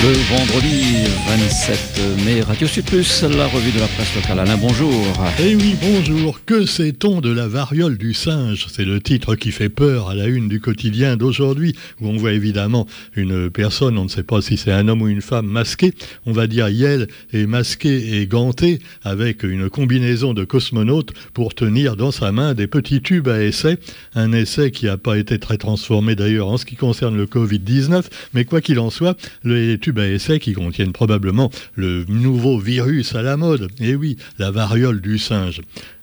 Le vendredi 27 mai, Radio Sud la revue de la presse locale. Alain, bonjour. Eh oui, bonjour. Que sait-on de la variole du singe? C'est le titre qui fait peur à la une du quotidien d'aujourd'hui, où on voit évidemment une personne, on ne sait pas si c'est un homme ou une femme, masquée, on va dire Yel, est masqué et ganté, avec une combinaison de cosmonautes pour tenir dans sa main des petits tubes à essai. Un essai qui n'a pas été très transformé d'ailleurs en ce qui concerne le Covid-19, mais quoi qu'il en soit, les tubes essai qui contiennent probablement le nouveau virus à la mode. Et oui, la variole du singe.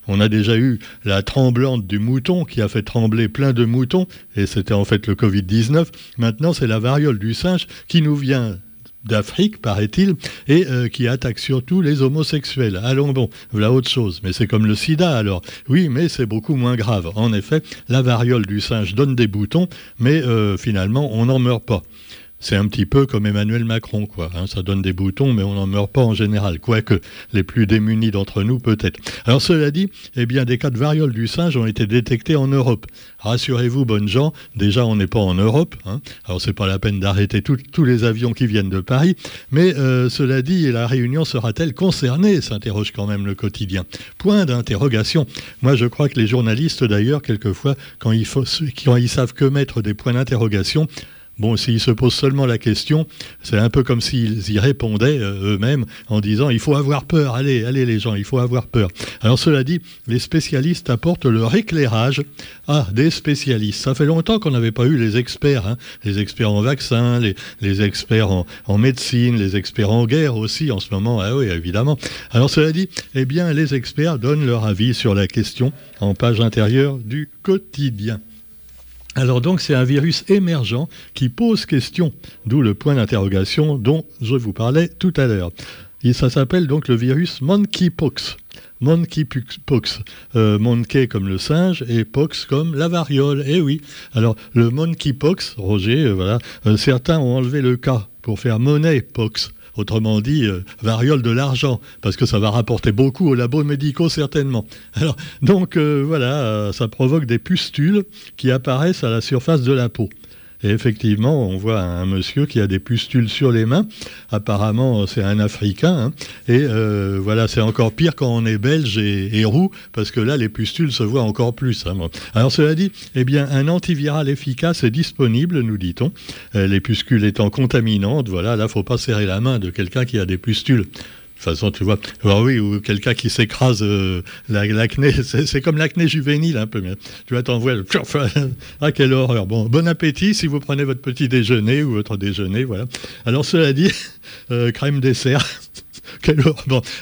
On a déjà eu la tremblante du mouton qui a fait trembler plein de moutons, et c'était en fait le Covid-19. Maintenant, c'est la variole du singe qui nous vient d'Afrique, paraît-il, et euh, qui attaque surtout les homosexuels. Allons bon, voilà autre chose. Mais c'est comme le sida alors. Oui, mais c'est beaucoup moins grave. En effet, la variole du singe donne des boutons, mais euh, finalement, on n'en meurt pas. C'est un petit peu comme Emmanuel Macron, quoi. Hein. ça donne des boutons, mais on n'en meurt pas en général. Quoique les plus démunis d'entre nous, peut-être. Alors cela dit, eh bien, des cas de variole du singe ont été détectés en Europe. Rassurez-vous, bonnes gens, déjà on n'est pas en Europe. Hein. Alors c'est pas la peine d'arrêter tous les avions qui viennent de Paris. Mais euh, cela dit, la Réunion sera-t-elle concernée? s'interroge quand même le quotidien. Point d'interrogation. Moi, je crois que les journalistes, d'ailleurs, quelquefois, quand ils, quand ils savent que mettre des points d'interrogation, Bon, s'ils se posent seulement la question, c'est un peu comme s'ils y répondaient euh, eux-mêmes en disant il faut avoir peur, allez, allez les gens, il faut avoir peur. Alors cela dit, les spécialistes apportent leur éclairage. Ah, des spécialistes. Ça fait longtemps qu'on n'avait pas eu les experts, hein. les experts en vaccins, les, experts en, en, médecine, les experts en guerre aussi en ce moment. Ah oui, évidemment. Alors cela dit, eh bien, les experts donnent leur avis sur la question en page intérieure du quotidien. Alors donc c'est un virus émergent qui pose question, d'où le point d'interrogation dont je vous parlais tout à l'heure. Et ça s'appelle donc le virus monkeypox. Monkeypox, euh, monkey comme le singe et pox comme la variole. Eh oui. Alors le monkeypox, Roger, euh, voilà, euh, certains ont enlevé le K pour faire monnaie pox autrement dit, euh, variole de l'argent, parce que ça va rapporter beaucoup aux labos médicaux certainement. Alors, donc euh, voilà, euh, ça provoque des pustules qui apparaissent à la surface de la peau. Et effectivement, on voit un monsieur qui a des pustules sur les mains. Apparemment, c'est un Africain. Hein. Et euh, voilà, c'est encore pire quand on est belge et, roux, parce que là, les pustules se voient encore plus. Hein. Alors, cela dit, eh bien, un antiviral efficace est disponible, nous dit-on. Euh, les pustules étant contaminantes, voilà, là, faut pas serrer la main de quelqu'un qui a des pustules façon, tu vois, oui, ou quelqu'un qui s'écrase euh, l'acné, c'est comme l'acné juvénile un peu. Tu vois, t'envoies le... Ah, quelle horreur. Bon, bon appétit si vous prenez votre petit déjeuner ou votre déjeuner, voilà. Alors, cela dit, euh, crème dessert.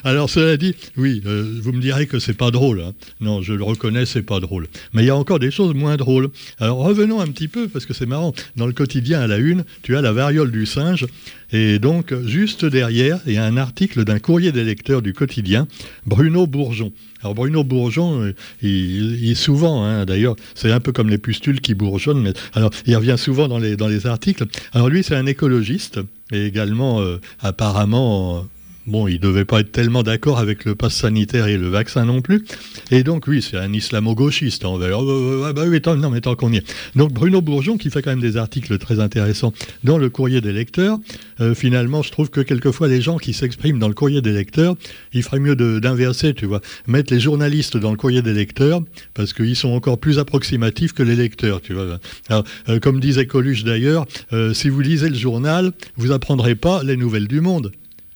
Alors cela dit, oui, euh, vous me direz que c'est pas drôle. Hein. Non, je le reconnais, c'est pas drôle. Mais il y a encore des choses moins drôles. Alors revenons un petit peu parce que c'est marrant. Dans le quotidien à la une, tu as la variole du singe. Et donc, juste derrière, il y a un article d'un courrier des lecteurs du quotidien, Bruno Bourgeon. Alors Bruno Bourgeon, euh, il, est souvent, hein, d'ailleurs, c'est un peu comme les pustules qui bourgeonnent, mais alors il revient souvent dans les, dans les articles. Alors lui, c'est un écologiste et également euh, apparemment Bon, il ne devait pas être tellement d'accord avec le pass sanitaire et le vaccin non plus. Et donc, oui, c'est un islamo-gauchiste. On va dire, oh, bah oui, non, mais tant qu'on y est. Donc, Bruno Bourgeon, qui fait quand même des articles très intéressants dans le courrier des lecteurs, euh, finalement, je trouve que quelquefois, les gens qui s'expriment dans le courrier des lecteurs, il ferait mieux d'inverser, tu vois. Mettre les journalistes dans le courrier des lecteurs, parce qu'ils sont encore plus approximatifs que les lecteurs, tu vois. Euh, comme disait Coluche d'ailleurs, euh, si vous lisez le journal, vous apprendrez pas les nouvelles du monde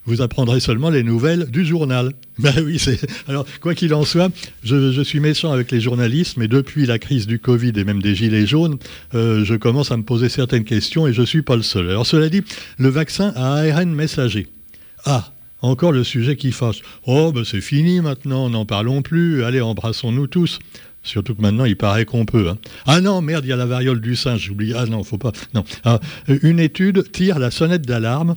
vous apprendrez seulement les nouvelles du journal. Ben oui, c'est. Alors, quoi qu'il en soit, je, suis méchant avec les journalistes, mais depuis la crise du Covid et même des gilets jaunes, euh, je commence à me poser certaines questions et je ne suis pas le seul. Alors, cela dit, le vaccin à ARN messager. Ah, encore le sujet qui fâche. Oh, ben c'est fini maintenant, n'en parlons plus. Allez, embrassons-nous tous. Surtout que maintenant, il paraît qu'on peut. Hein. Ah non, merde, il y a la variole du singe, j'oublie. Ah non, faut pas. Non. Ah, une étude tire la sonnette d'alarme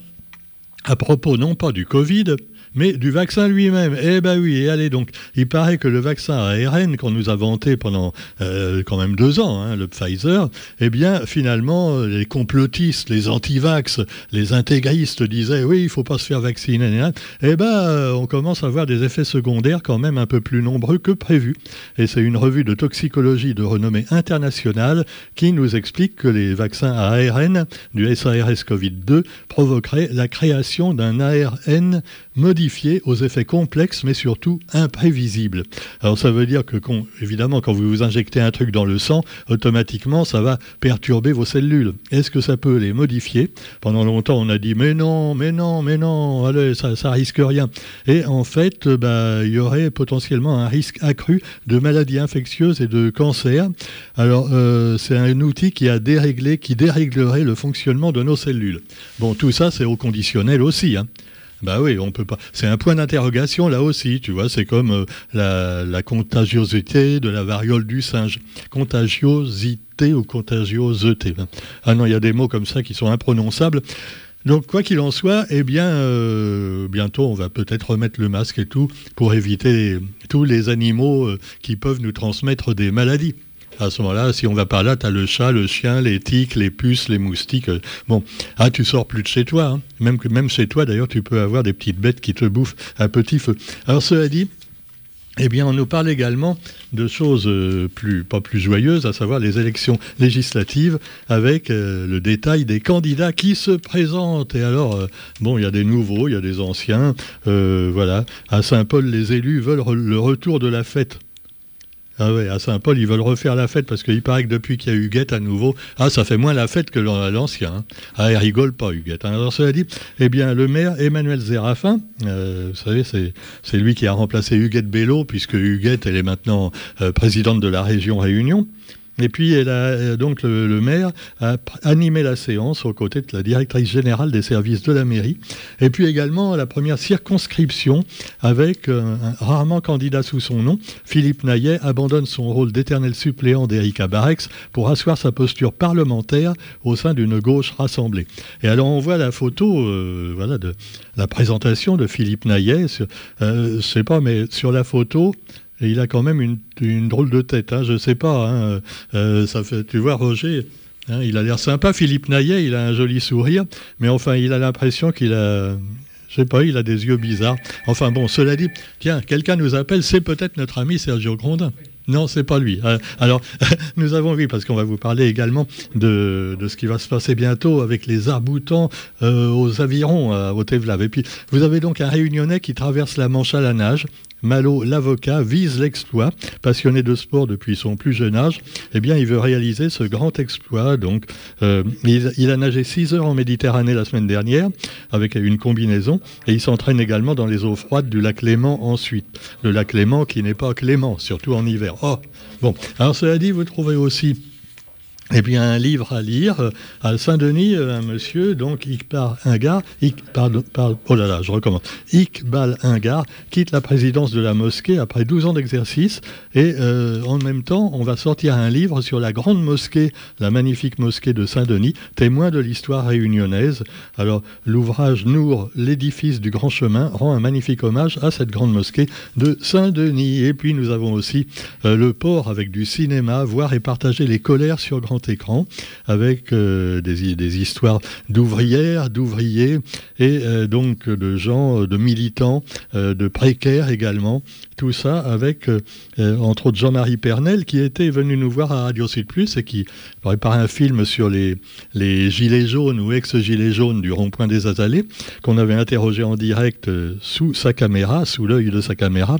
à propos non pas du Covid, mais du vaccin lui-même. Eh ben oui, et allez donc, il paraît que le vaccin ARN qu'on nous a vanté pendant euh, quand même deux ans, hein, le Pfizer, eh bien finalement, les complotistes, les anti-vax, les intégristes disaient oui, il faut pas se faire vacciner. Eh ben, euh, on commence à voir des effets secondaires quand même un peu plus nombreux que prévu. Et c'est une revue de toxicologie de renommée internationale qui nous explique que les vaccins à ARN du SARS CoV-2 provoqueraient la création d'un ARN modifié aux effets complexes mais surtout imprévisibles. Alors ça veut dire que, évidemment, quand vous vous injectez un truc dans le sang, automatiquement ça va perturber vos cellules. Est-ce que ça peut les modifier? Pendant longtemps on a dit mais non, mais non, mais non, allez, ça, ça risque rien. Et en fait, bah, il y aurait potentiellement un risque accru de maladies infectieuses et de cancer. Alors euh, c'est un outil qui a déréglé, qui déréglerait le fonctionnement de nos cellules. Bon, tout ça c'est au conditionnel aussi. Hein. Bah oui, on peut pas. C'est un point d'interrogation là aussi, tu vois. C'est comme euh, la, contagiosité de la variole du singe. Contagiosité ou contagiosité. Ah non, il y a des mots comme ça qui sont imprononçables. Donc, quoi qu'il en soit, eh bien, euh, bientôt, on va peut-être remettre le masque et tout pour éviter tous les animaux euh, qui peuvent nous transmettre des maladies à ce moment-là, si on va par là, tu as le chat, le chien, les tiques, les puces, les moustiques. Bon, ah, tu sors plus de chez toi. Hein. Même, même chez toi, d'ailleurs, tu peux avoir des petites bêtes qui te bouffent à petit feu. Alors, cela dit, eh bien, on nous parle également de choses euh, plus, pas plus joyeuses, à savoir les élections législatives, avec euh, le détail des candidats qui se présentent. Et alors, euh, bon, il y a des nouveaux, il y a des anciens. voilà. À Saint-Paul, les élus veulent le retour de la fête. Ah ouais, à Saint-Paul, ils veulent refaire la fête parce qu'il paraît que depuis qu'il y a Huguette à nouveau, ah, ça fait moins la fête que l'ancien. Hein. Ah, il rigole pas, Huguette. Hein. Alors, cela dit, eh bien, le maire Emmanuel Zérafin, euh, vous savez, c'est lui qui a remplacé Huguette Bello, puisque Huguette, elle est maintenant euh, présidente de la région Réunion. Et puis, euh, donc le, maire a animé la séance aux côtés de la directrice générale des services de la mairie. Et puis également la première circonscription avec euh, un rarement candidat sous son nom. Philippe Naillet abandonne son rôle d'éternel suppléant d'Erika Barex pour asseoir sa posture parlementaire au sein d'une gauche rassemblée. Et alors on voit la photo euh, voilà, de la présentation de Philippe Naillet. je ne sais pas, mais sur la photo, il a quand même une, drôle de tête, hein, je ne sais pas. Hein, euh, tu vois, Roger, hein, il a l'air sympa, Philippe Naillet, il a un joli sourire, mais enfin, il a l'impression qu'il a. Je sais pas, il a des yeux bizarres. Enfin bon, cela dit, tiens, quelqu'un nous appelle, c'est peut-être notre ami Sergio Grondin. Non, c'est pas lui. Euh, alors, nous avons vu, parce qu'on va vous parler également de, ce qui va se passer bientôt avec les arboutants euh, aux avirons au Tevlav. Et puis, vous avez donc un réunionnais qui traverse la Manche à la nage. Malo, l'avocat, vise l'exploit. Passionné de sport depuis son plus jeune âge, eh bien, il veut réaliser ce grand exploit. Donc, euh, il, a nagé 6 heures en Méditerranée la semaine dernière avec une combinaison et il s'entraîne également dans les eaux froides du lac Léman ensuite. Le lac Léman qui n'est pas clément, surtout en hiver. Oh, bon. Alors, cela dit, vous trouvez aussi eh bien, un livre à lire euh, à Saint-Denis, euh, un monsieur, donc Iqbal Ingar, pardon, oh là là, je recommence. Iqbal Ingar quitte la présidence de la mosquée après 12 ans d'exercice et euh, en même temps, on va sortir un livre sur la grande mosquée, la magnifique mosquée de Saint-Denis, témoin de l'histoire réunionnaise. Alors, l'ouvrage Nour, l'édifice du grand chemin, rend un magnifique hommage à cette grande mosquée de Saint-Denis. Et puis, nous avons aussi le port avec du cinéma, voir et partager les colères sur grand écran avec euh, des, histoires d'ouvrières, d'ouvriers et euh, donc de gens, de militants, euh, de précaires également. Tout ça avec, entre autres, Jean-Marie Pernel qui était venu nous voir à Radio Sud Plus et qui préparait un film sur les, gilets jaunes ou ex-gilets jaunes du rond-point des Azalées qu'on avait interrogé en direct sous sa caméra, sous l'œil de sa caméra.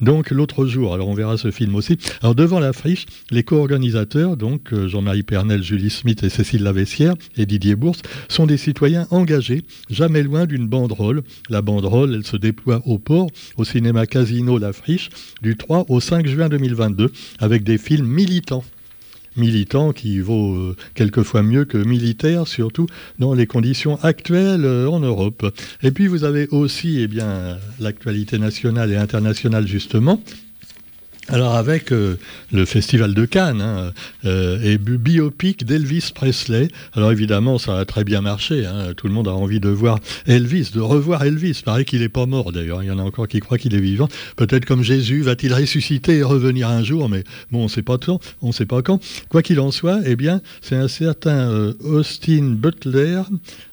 Donc l'autre jour, alors on verra ce film aussi. Alors devant l'affiche, les co-organisateurs, donc Jean-Marie Pernel, Julie Smith et Cécile Lavessière et Didier Bourse sont des citoyens engagés, jamais loin d'une banderole. La banderole, elle se déploie au port, au cinéma Casino La Friche, du 3 au 5 juin 2022, avec des films militants militants qui vaut euh, quelquefois mieux que militaire, surtout dans les conditions actuelles euh, en Europe. Et puis vous avez aussi eh l'actualité nationale et internationale justement, Alors avec euh, le festival de Cannes hein, euh, et biopic d'Elvis Presley. Alors évidemment ça a très bien marché. Hein. Tout le monde a envie de voir Elvis, de revoir Elvis. Paraît qu'il n'est pas mort d'ailleurs. Il y en a encore qui croient qu'il est vivant. Peut-être comme Jésus va-t-il ressusciter et revenir un jour, mais bon on ne sait pas quand. On sait pas quand. Quoi qu'il en soit, eh bien c'est un certain euh, Austin Butler,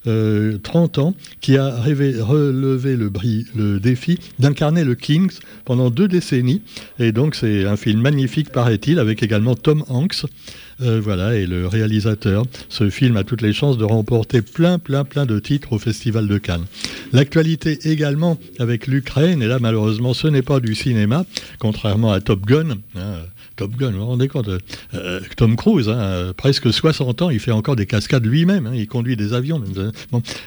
30 ans, qui a relevé le, le défi d'incarner le Kings pendant deux décennies et donc c'est un film magnifique, paraît-il, avec également Tom Hanks. Euh, voilà, et le réalisateur. Ce film a toutes les chances de remporter plein, plein, plein de titres au Festival de Cannes. L'actualité également avec l'Ukraine, et là malheureusement ce n'est pas du cinéma, contrairement à Top Gun. Hein, Top Gun, vous vous rendez compte euh, Tom Cruise, hein, presque 60 ans, il fait encore des cascades lui-même, hein, il conduit des avions.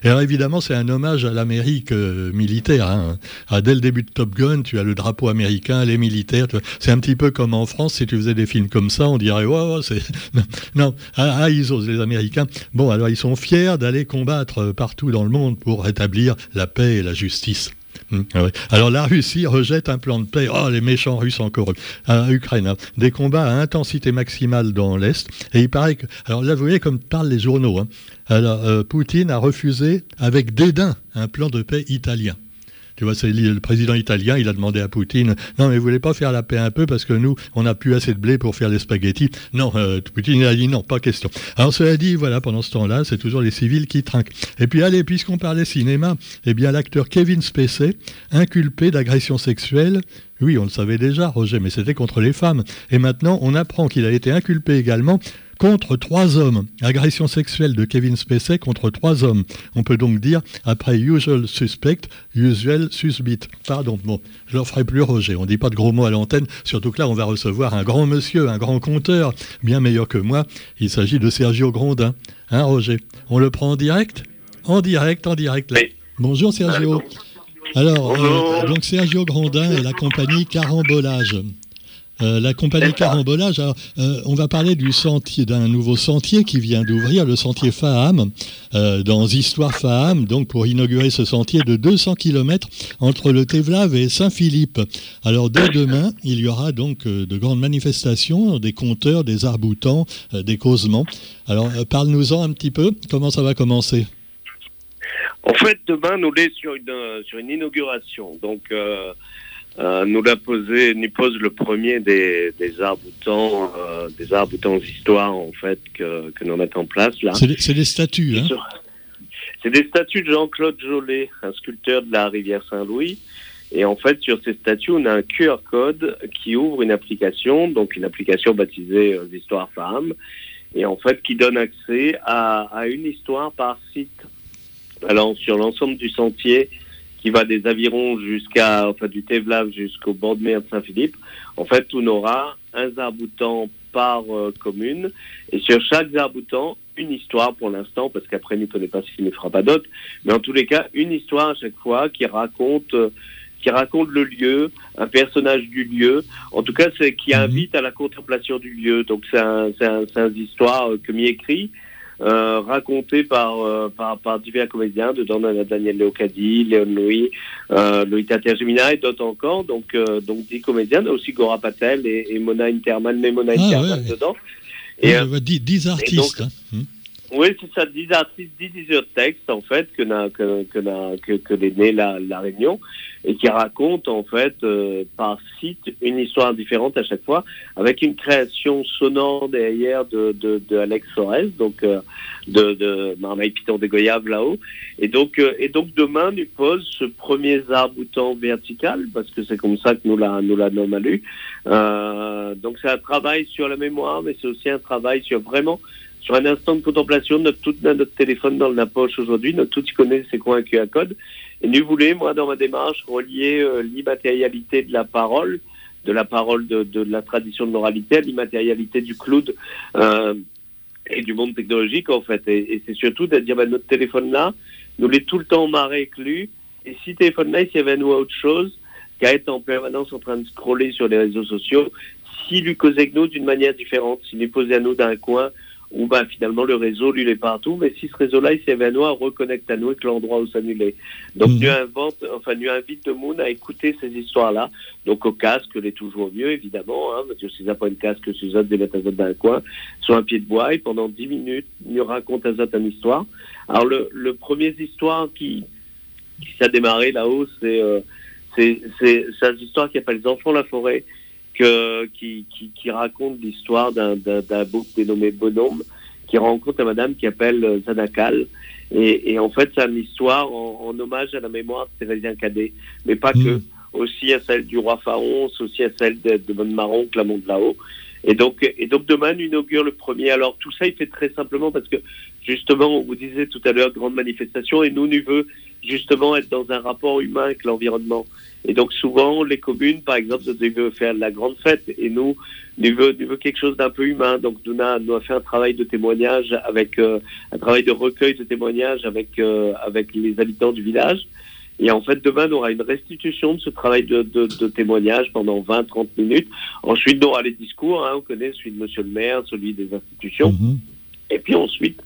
Et alors évidemment, c'est un hommage à l'Amérique euh, militaire. Hein. Ah, dès le début de Top Gun, tu as le drapeau américain, les militaires. C'est un petit peu comme en France, si tu faisais des films comme ça, on dirait, ouais, c'est. non, ah, ils osent, les Américains. Bon, alors ils sont fiers d'aller combattre euh, partout dans le monde pour rétablir la paix et la justice. Hmm, ah Alors la Russie rejette un plan de paix. Oh, les méchants Russes encore. À Ukraine, hein. des combats à intensité maximale dans l'Est. Et il paraît que... Alors là, vous voyez comme parlent les journaux. Hein. Alors, euh, Poutine a refusé avec dédain un plan de paix italien. Tu vois, c'est le président italien, il a demandé à Poutine, non mais vous voulez pas faire la paix un peu parce que nous, on n'a plus assez de blé pour faire les spaghettis? Non, euh, Poutine a dit non, pas question. Alors cela dit, voilà, pendant ce temps-là, c'est toujours les civils qui trinquent. Et puis allez, puisqu'on parlait cinéma, eh bien l'acteur Kevin Spacey, inculpé d'agression sexuelle, oui, on le savait déjà, Roger, mais c'était contre les femmes. Et maintenant, on apprend qu'il a été inculpé également contre trois hommes. Agression sexuelle de Kevin Spacey contre trois hommes. On peut donc dire, après usual suspect, usual suspect. Pardon, bon, je leur ferai plus Roger. On ne dit pas de gros mots à l'antenne, surtout que là, on va recevoir un grand monsieur, un grand conteur, bien meilleur que moi. Il s'agit de Sergio Grondin. Hein, Roger? On le prend en direct? En direct, en direct. Bonjour Sergio. Alors, euh, donc Sergio Grondin et la compagnie Carambolage. Euh, la compagnie Carambolage, euh, on va parler du sentier, d'un nouveau sentier qui vient d'ouvrir, le sentier Faham, euh, dans Histoire Faham, donc pour inaugurer ce sentier de 200 km entre le Tevlav et Saint-Philippe. Alors dès demain, il y aura donc de grandes manifestations, des compteurs, des arboutants, des causements. Alors parle-nous-en un petit peu, comment ça va commencer? En fait, demain, nous sommes sur une, sur une inauguration. Donc euh, nous l'a posé, nous pose le premier des, des arts-boutants, euh, des arts-boutants d'histoire en fait que, que nous mettons en place là. C'est des statues, hein C'est des statues de Jean-Claude Jolet, un sculpteur de la rivière Saint-Louis. Et en fait, sur ces statues, on a un QR code qui ouvre une application, donc une application baptisée euh, Histoire Femmes, et en fait qui donne accès à, à une histoire par site. Alors sur l'ensemble du sentier, qui va des avirons jusqu'à, enfin, du Tevlav jusqu'au bord de mer de Saint-Philippe. En fait, on aura un zarboutant par euh, commune, et sur chaque zarboutant, une histoire pour l'instant, parce qu'après, ne connaît pas s'il ne fera pas d'autres, mais en tous les cas, une histoire à chaque fois qui raconte, euh, qui raconte le lieu, un personnage du lieu, en tout cas, c'est qui mhm. invite à la contemplation du lieu. Donc, c'est un, c'est un, c'est un histoire euh, que m'y écrit, euh, raconté par, euh, par, par, divers comédiens, dedans Daniel Leocadi, Léon Louis, euh, Loïc et d'autres encore. Donc, euh, donc 10 comédiens, aussi Gora Patel et, et Mona Interman, mais Mona ah, Interman dedans. Et, 10 artistes. hein. Oui, c'est ça, 10 artistes, 10 de textes, en fait, que, que, que, que, que les nés la, la Réunion et qui raconte en fait euh, par site une histoire différente à chaque fois, avec une création sonore derrière de, de, de Alex Sorel, donc euh, de, de Marmaille Piton des Goyaves là-haut. Et donc, euh, et donc demain, nous pose ce premier arboutant vertical, parce que c'est comme ça que nous la, nous la nommons Euh, donc c'est un travail sur la mémoire, mais c'est aussi un travail sur vraiment sur un instant de contemplation, notre, tout notre téléphone dans la poche aujourd'hui, notre tout connaît quoi un QR code. Et nous voulons, moi, dans ma démarche, relier euh, l'immatérialité de la parole, de la parole de, la tradition de l'oralité, l'immatérialité du cloud euh, et du monde technologique, en fait. Et, c'est surtout de dire, ben, notre téléphone-là, nous l'est tout le temps marré éclu. Et si téléphone-là, s'il y avait nous autre chose qu'à être en permanence en train de scroller sur les réseaux sociaux, s'il lui causait que nous d'une manière différente, s'il lui posait à nous d'un coin, où bah, finalement le réseau lui est partout, mais si ce réseau-là il s'évanouit, on reconnecte à nous avec l'endroit où ça nous est. Donc mmh. invente, enfin nous invite le monde à écouter ces histoires-là. Donc au casque, l'est toujours mieux évidemment, hein, parce que si ça pas une casque, ça des mettre dans un coin, sur un pied de bois, et pendant dix minutes, il raconte à une histoire. Alors le, le premier histoire qui, qui s'est démarré là-haut, c'est euh, c'est cette histoire qui appelle Les enfants de la forêt que, qui, qui, qui raconte l'histoire d'un bouc dénommé Bonhomme qui rencontre une madame qui appelle euh, Zanakal. Et, et en fait, c'est une histoire en, en, hommage à la mémoire de Thérésien Cadet, mais pas que, mm. aussi à celle du roi Pharaon, aussi à celle de, de Bonne Marron, Clamont de là-haut. Et donc, et donc demain, inaugure le premier. Alors tout ça, il fait très simplement parce que justement, on vous disait tout à l'heure, grande manifestation, et nous, on veut justement être dans un rapport humain avec l'environnement. Et donc souvent, les communes, par exemple, veulent faire la grande fête, et nous, nous veut, nous veut quelque chose d'un peu humain. Donc nous, on a fait un travail de témoignage avec euh, un travail de recueil de témoignages avec euh, avec les habitants du village. Et en fait, demain, on aura une restitution de ce travail de, de, de témoignage pendant 20-30 minutes. Ensuite, on aura les discours. Hein, on connaît celui de Monsieur le maire, celui des institutions. Mhm. Et puis ensuite,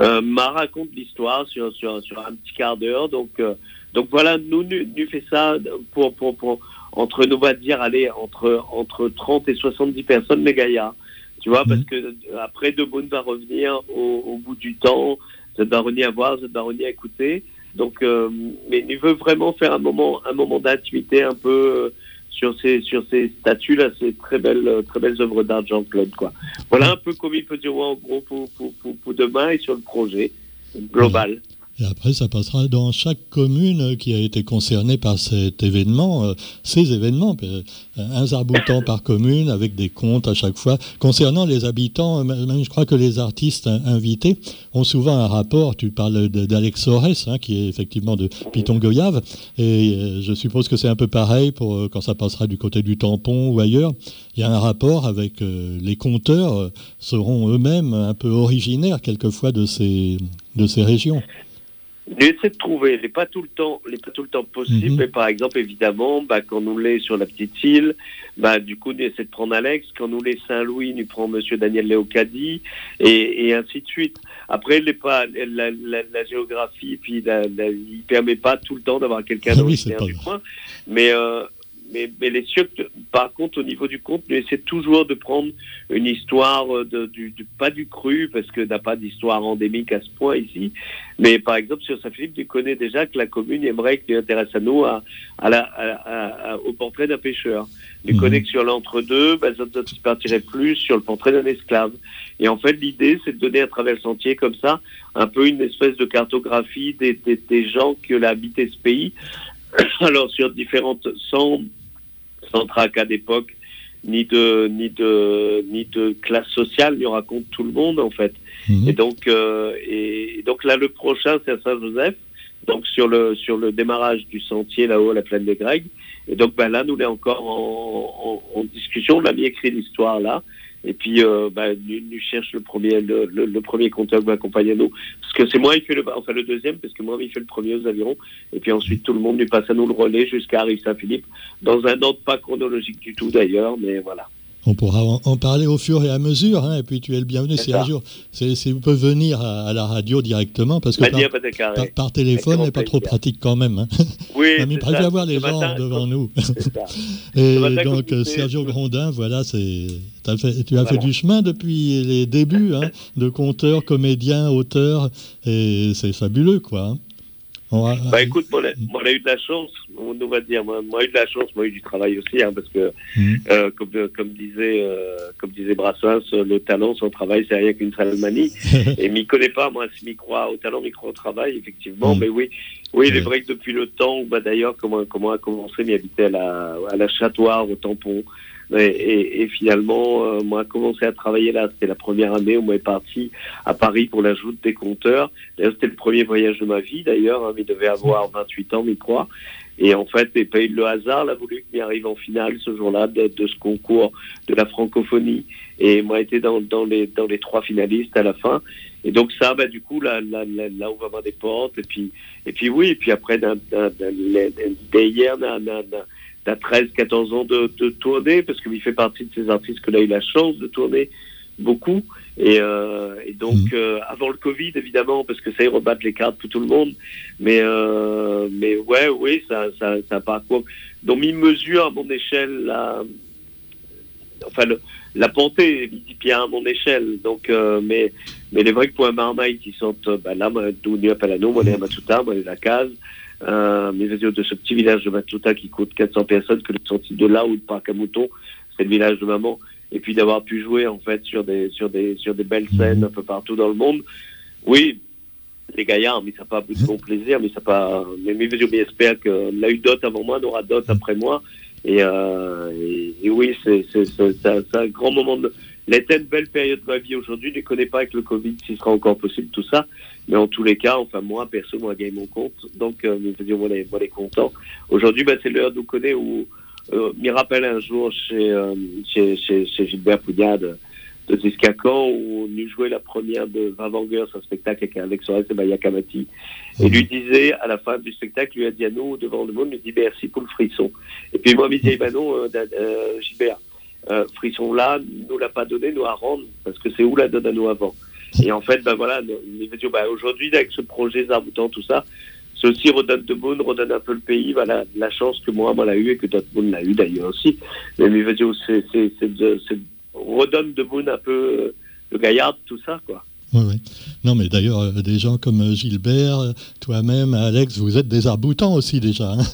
euh, m'a raconte l'histoire sur, sur, sur un petit quart d'heure. Donc, euh, donc voilà, nous, nous, nous fait ça pour, pour, pour, entre, nous va dire, allez, entre, entre 30 et 70 personnes, les Gaïa. Tu vois, parce mhm. que euh, après, Deboun va revenir au, au, bout du temps, cette baronnie à voir, cette baronnie à écouter. Donc, euh, mais il veut vraiment faire un moment, un moment d'intimité un peu sur ces sur ces statues là, ces très belles très belles œuvres d'art Jean-Claude quoi. Voilà un peu comme il peut dire en gros pour, pour, pour, pour demain et sur le projet global. Et après, ça passera dans chaque commune qui a été concernée par cet événement, euh, ces événements, euh, un zarboutan par commune avec des comptes à chaque fois. Concernant les habitants, euh, je crois que les artistes invités ont souvent un rapport. Tu parles d'Alex Sores, hein, qui est effectivement de Piton Goyave, et je suppose que c'est un peu pareil pour quand ça passera du côté du tampon ou ailleurs. Il y a un rapport avec les compteurs seront eux-mêmes un peu originaires quelquefois de ces de ces régions. J'essaie de trouver, n'est pas tout le temps, n'est pas tout le temps possible. Mhm. Mais par exemple, évidemment, bah, quand nous l'est sur la petite île, bah, du coup, nous essaie de prendre Alex. Quand nous l'est Saint-Louis, nous prend Monsieur Daniel Léocadi, et, et ainsi de suite. Après, il pas, la, la, la, géographie, puis la, il permet pas tout le temps d'avoir quelqu'un ah d'originaire du coin. Mais, euh, mais, mais les sûr par contre, au niveau du conte, nous essaie toujours de prendre une histoire de, du, pas du cru, parce que n'a pas d'histoire endémique à ce point ici. Mais par exemple, sur Saint-Philippe, tu connais déjà que la commune aimerait que tu intéresses à nous à, à la, au portrait d'un pêcheur. Tu mmh. connais que sur l'entre-deux, ben, ça, ça partirait plus sur le portrait d'un esclave. Et en fait, l'idée, c'est de donner à travers le sentier comme ça, un peu une espèce de cartographie des, des, des gens qui ont habité ce pays. Alors, sur différentes, sans sans à d'époque, ni de ni de ni de classe sociale, il raconte tout le monde en fait. Mhm. Et donc euh, et donc là le prochain c'est à Saint-Joseph, donc sur le sur le démarrage du sentier là-haut à la plaine des Grecs. Et donc ben là nous est encore en, en, en discussion, on a mis écrit l'histoire là. Et puis, euh, bah, nous, cherche le premier, le, le, premier compteur qui m'accompagne à nous. Parce que c'est moi qui fait le, enfin le deuxième, parce que moi, il fait le premier aux avirons. Et puis ensuite, tout le monde lui passe à nous le relais jusqu'à Arrive Saint-Philippe, dans un ordre pas chronologique du tout d'ailleurs, mais voilà. On pourra en, parler au fur et à mesure, hein, et puis tu es le bienvenu. C'est un jour, c'est, vous pouvez venir à, la radio directement parce que par, par, téléphone n'est pas trop pratique quand même. Hein. Oui, mais prévu avoir les gens devant nous. et donc Sergio Grondin, voilà, c'est tu as fait du chemin depuis les débuts, hein, de conteur, comédien, auteur, et c'est fabuleux, quoi. Bah écoute, moi, moi, on a eu de la chance, on va dire, moi, moi, eu de la chance, moi, eu du travail aussi, hein, parce que, mmh. euh, comme, comme, disait, euh, comme disait Brassens, le talent, son travail, c'est rien qu'une seule manie. et m'y connaît pas, moi, si m'y croit au talent, m'y croit au travail, effectivement. Mmh. Mais oui, oui, il est vrai que depuis le temps, bah, d'ailleurs, comment, comment a commencé, m'y habiter à la, à la Chatoire, au Tampon, et, et, finalement, euh, moi, commencé à travailler là. C'était la première année où moi est parti à Paris pour l'ajout des compteurs. C'était le premier voyage de ma vie, d'ailleurs. Hein, il devait avoir 28 ans, mais crois. Et en fait, et pas le hasard l'a voulu qu'il arrive en finale ce jour-là de, ce concours de la francophonie. Et moi, été dans, dans, les, dans les trois finalistes à la fin. Et donc ça, bah, du coup, là, là, là, on va avoir des portes. Et puis, et puis oui, et puis après, dès d'à 13, 14 ans de, de tourner, parce qu'il fait partie de ces artistes que là, il a la chance de tourner beaucoup. Et, euh, et donc, Mhm. euh, avant le Covid, évidemment, parce que ça y rebattre les cartes pour tout le monde. Mais, euh, mais ouais, oui, ça, ça, ça quoi. Dans mi mesure, à mon échelle, la, enfin, le, la pente est bien à mon échelle. Donc, mais, mais il est vrai que pour un marmaille qui sont, bah, là, moi, d'où à nous, moi, on est à Matuta, moi, on est à la case. Euh, mais de ce petit village de Matuta qui coûte 400 personnes, que le sorti de là ou de parc à moutons, c'est le village de maman. Et puis d'avoir pu jouer, en fait, sur des, sur des, sur des belles scènes un peu partout dans le monde. Oui, les gaillards, mais ça pas beaucoup de bon plaisir, mais ça pas, mais, je j'espère que l'a eu d'autres avant moi, n'aura d'autres après moi. Et, euh, et, et oui, c'est, un grand moment de, l'été une belle période de ma vie aujourd'hui. Je ne connais pas avec le Covid s'il sera encore possible tout ça. Mais en tous les cas, enfin, moi, perso, moi, gagné mon compte. Donc, euh, je veux dire, moi, les contents. Aujourd'hui, ben, c'est l'heure de connaître où, euh, m'y rappelle un jour chez, euh, chez, chez, chez Gilbert Pougnade de Ziscacan où on eut joué la première de Vavanger, un spectacle avec Alex Soares et Maya Kamati. Et lui disait, à la fin du spectacle, lui a dit à nous, devant le monde, lui dit merci pour le frisson. Et puis moi, il eh ben non, euh, euh, Gilbert, euh, frisson là, nous l'a pas donné, nous à rendre, parce que c'est où la donne à nous avant? Et en fait, ben voilà, ben, aujourd'hui, avec ce projet Zarboutan, tout ça, ceci redonne de Boone, redonne un peu le pays, voilà, la chance que moi, moi, l'a eu et que d'autres monde l'a eu d'ailleurs aussi. Mais dire, c'est, c'est, c'est, redonne de Boone un peu euh, le gaillard, tout ça, quoi. Oui, oui. Non, mais d'ailleurs, euh, des gens comme euh, Gilbert, toi-même, Alex, vous êtes des arboutants aussi déjà. Hein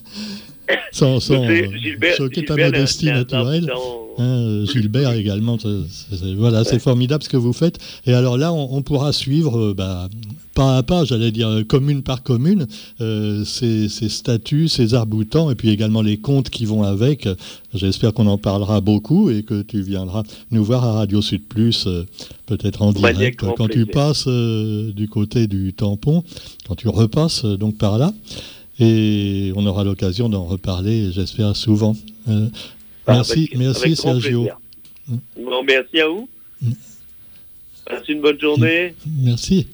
sans sans Gilbert, choquer ta modestie un- un naturelle. Hein, Gilbert également, c'est- voilà, c'est formidable ce que vous faites. Et alors là, on, on pourra suivre euh, bah, pas à pas, j'allais dire euh, commune par commune, euh, ces, ces statuts, ces arboutants, et puis également les comptes qui vont avec. J'espère qu'on en parlera beaucoup et que tu viendras nous voir à Radio Sud Plus, euh, peut-être en Bah, direct, quand tu passes euh, du côté du tampon, quand tu repasses euh, donc par là. Et on aura l'occasion d'en reparler, j'espère, souvent. Euh, Ah, merci, avec- merci avec Sergio. Bon, merci à vous. Passez une bonne journée Merci.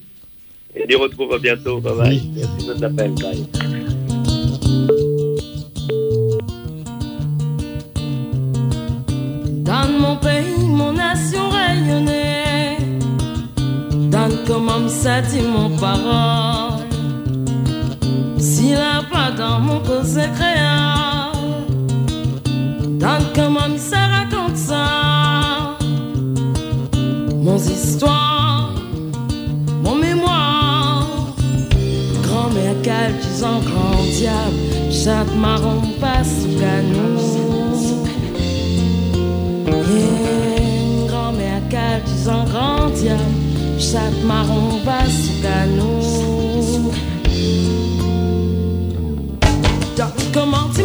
et on se retrouve à bientôt. Bye bye. Oui. Merci de notre appel. Bye. Dans mon pays, mon nation rayonnée. Dans comment ça dit mon parole. S'il a pas dans mon cause créole. Dans comment ça raconte ça. Mon histoire, mon mémoire. Grand-mère calme, disant grand diable. Chaque marron passe sous canou. Yeah, grand-mère calme, disant grand diable, chaque marron va sous canou. commence